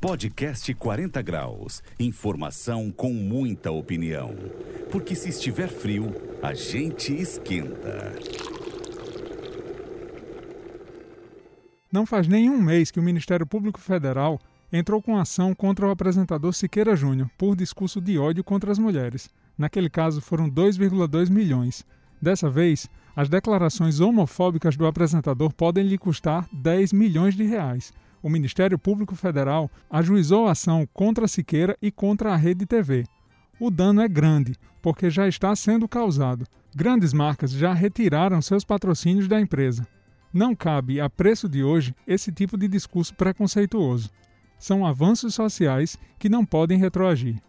Podcast 40 Graus. Informação com muita opinião. Porque se estiver frio, a gente esquenta. Não faz nenhum mês que o Ministério Público Federal entrou com ação contra o apresentador Siqueira Júnior por discurso de ódio contra as mulheres. Naquele caso foram 2,2 milhões. Dessa vez, as declarações homofóbicas do apresentador podem lhe custar 10 milhões de reais. O Ministério Público Federal ajuizou a ação contra Siqueira e contra a Rede TV. O dano é grande, porque já está sendo causado. Grandes marcas já retiraram seus patrocínios da empresa. Não cabe, a preço de hoje, esse tipo de discurso preconceituoso. São avanços sociais que não podem retroagir.